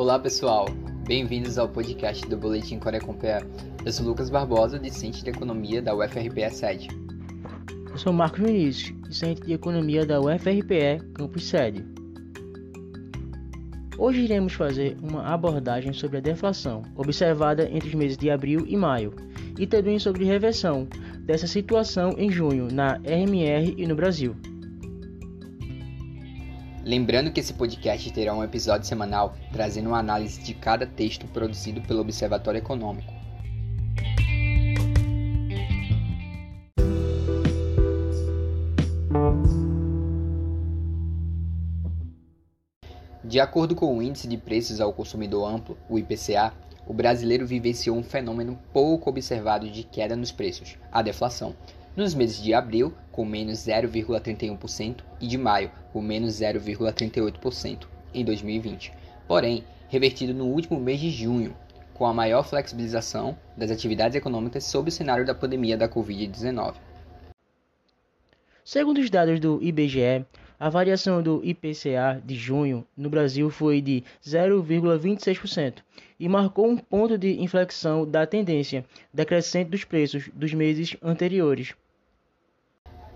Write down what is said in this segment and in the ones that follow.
Olá pessoal, bem-vindos ao podcast do Boletim Coreia Compare. Eu sou Lucas Barbosa, discente de Economia da UFRPE Sede. Eu sou Marcos Vinícius, discente de Economia da UFRPE Campus Sede. Hoje iremos fazer uma abordagem sobre a deflação observada entre os meses de abril e maio e também sobre reversão dessa situação em junho na RMR e no Brasil. Lembrando que esse podcast terá um episódio semanal trazendo uma análise de cada texto produzido pelo Observatório Econômico. De acordo com o Índice de Preços ao Consumidor Amplo, o IPCA, o brasileiro vivenciou um fenômeno pouco observado de queda nos preços, a deflação, nos meses de abril, com menos 0,31%, e de maio, com menos 0,38% em 2020. Porém, revertido no último mês de junho, com a maior flexibilização das atividades econômicas sob o cenário da pandemia da Covid-19. Segundo os dados do IBGE, a variação do IPCA de junho no Brasil foi de 0,26% e marcou um ponto de inflexão da tendência decrescente dos preços dos meses anteriores.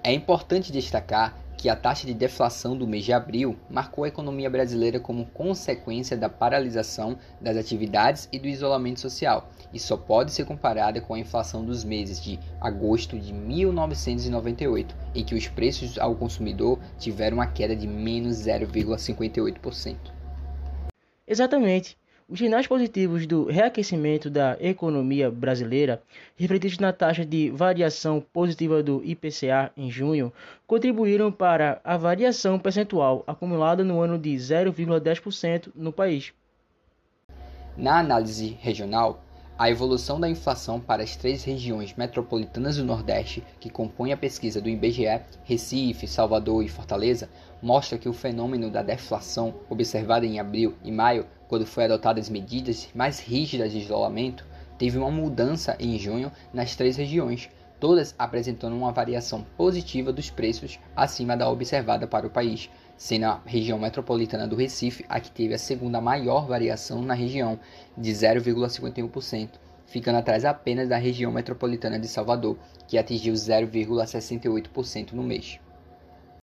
É importante destacar que a taxa de deflação do mês de abril marcou a economia brasileira como consequência da paralisação das atividades e do isolamento social, e só pode ser comparada com a inflação dos meses de agosto de 1998, em que os preços ao consumidor tiveram uma queda de menos 0,58%. Exatamente. Os sinais positivos do reaquecimento da economia brasileira, refletidos na taxa de variação positiva do IPCA em junho, contribuíram para a variação percentual acumulada no ano de 0,10% no país. Na análise regional, a evolução da inflação para as três regiões metropolitanas do Nordeste, que compõem a pesquisa do IBGE, Recife, Salvador e Fortaleza, mostra que o fenômeno da deflação observado em abril e maio quando foi adotadas medidas mais rígidas de isolamento, teve uma mudança em junho nas três regiões, todas apresentando uma variação positiva dos preços acima da observada para o país, sendo a região metropolitana do Recife a que teve a segunda maior variação na região, de 0,51%, ficando atrás apenas da região metropolitana de Salvador, que atingiu 0,68% no mês.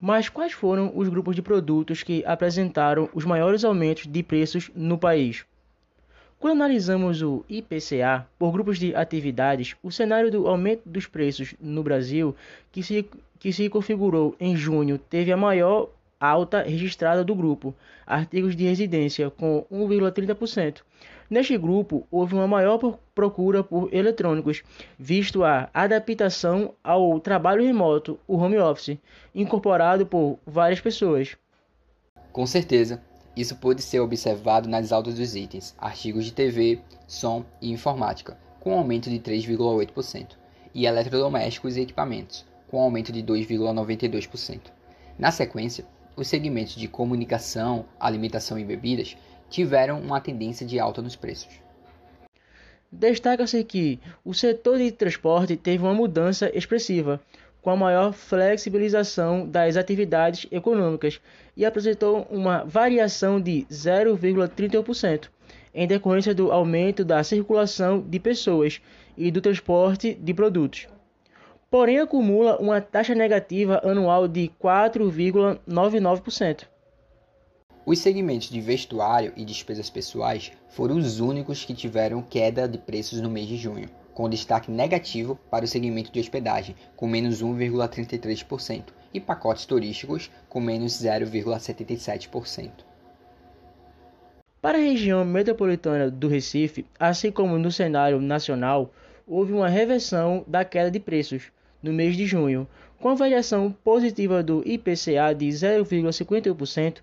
Mas quais foram os grupos de produtos que apresentaram os maiores aumentos de preços no país? Quando analisamos o IPCA por grupos de atividades, o cenário do aumento dos preços no Brasil, que se, que se configurou em junho, teve a maior alta registrada do grupo, artigos de residência, com 1,30%. Neste grupo, houve uma maior procura por eletrônicos, visto a adaptação ao trabalho remoto, o home office, incorporado por várias pessoas. Com certeza, isso pode ser observado nas altas dos itens, artigos de TV, som e informática, com aumento de 3,8%, e eletrodomésticos e equipamentos, com aumento de 2,92%. Na sequência, os segmentos de comunicação, alimentação e bebidas tiveram uma tendência de alta nos preços. Destaca-se que o setor de transporte teve uma mudança expressiva, com a maior flexibilização das atividades econômicas e apresentou uma variação de 0,31%, em decorrência do aumento da circulação de pessoas e do transporte de produtos porém acumula uma taxa negativa anual de 4,99%. Os segmentos de vestuário e despesas pessoais foram os únicos que tiveram queda de preços no mês de junho, com destaque negativo para o segmento de hospedagem, com menos 1,33%, e pacotes turísticos, com menos 0,77%. Para a região metropolitana do Recife, assim como no cenário nacional, houve uma reversão da queda de preços, no mês de junho, com variação positiva do IPCA de 0,51%,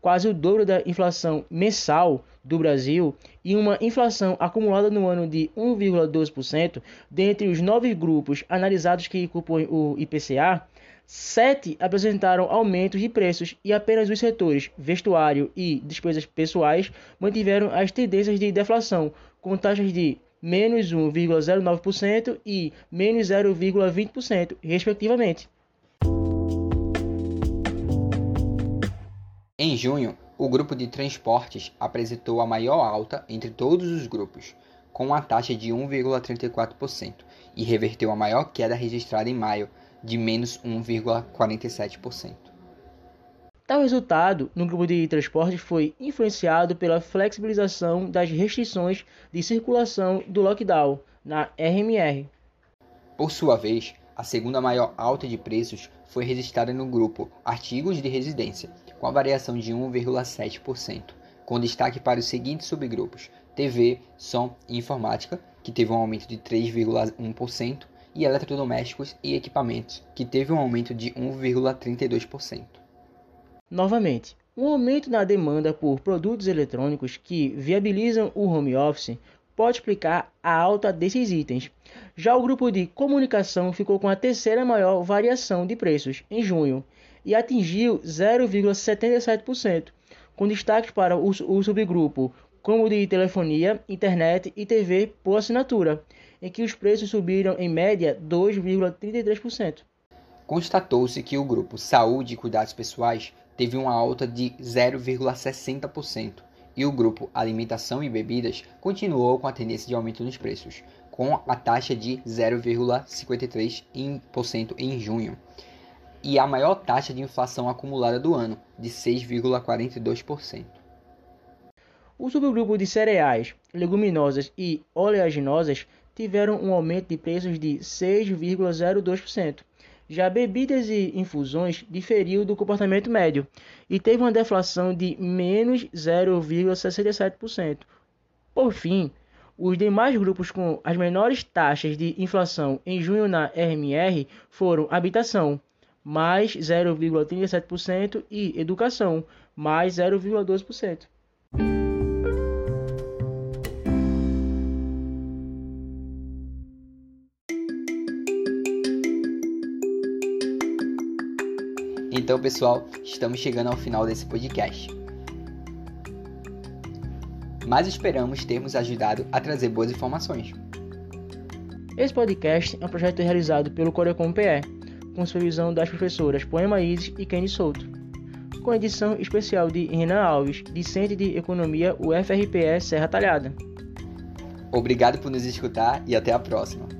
quase o dobro da inflação mensal do Brasil e uma inflação acumulada no ano de 1,12%, dentre os nove grupos analisados que compõem o IPCA, sete apresentaram aumentos de preços e apenas os setores vestuário e despesas pessoais mantiveram as tendências de deflação, com taxas de menos 1,09% e menos 0,20%, respectivamente. Em junho, O grupo de transportes apresentou a maior alta entre todos os grupos, com uma taxa de 1,34%, e reverteu a maior queda registrada em maio, de menos 1,47%. Tal resultado no grupo de transportes foi influenciado pela flexibilização das restrições de circulação do lockdown na RMR. Por sua vez, a segunda maior alta de preços foi registrada no grupo artigos de residência, com a variação de 1,7%, com destaque para os seguintes subgrupos: TV, som e informática, que teve um aumento de 3,1%, e eletrodomésticos e equipamentos, que teve um aumento de 1,32%. Novamente, um aumento na demanda por produtos eletrônicos que viabilizam o home office pode explicar a alta desses itens. Já o grupo de comunicação ficou com a terceira maior variação de preços em junho e atingiu 0,77%, com destaque para o, o subgrupo como de telefonia, internet e TV por assinatura, em que os preços subiram em média 2,33%. Constatou-se que o grupo Saúde e Cuidados Pessoais teve uma alta de 0,60% e o grupo Alimentação e Bebidas continuou com a tendência de aumento nos preços, com a taxa de 0,53% em junho e a maior taxa de inflação acumulada do ano, de 6,42%. O subgrupo de cereais, leguminosas e oleaginosas tiveram um aumento de preços de 6,02%, já bebidas e infusões diferiu do comportamento médio e teve uma deflação de menos 0,67%. Por fim, os demais grupos com as menores taxas de inflação em junho na RMR foram habitação, mais 0,37%, e educação, mais 0,12%. Pessoal, estamos chegando ao final desse podcast. Mas esperamos termos ajudado a trazer boas informações. Esse podcast é um projeto realizado pelo Corecom PE, com supervisão das professoras Poema Isis e Kenny Souto, com edição especial de Renan Alves, discente de Economia UFRPE Serra Talhada. Obrigado por nos escutar e até a próxima.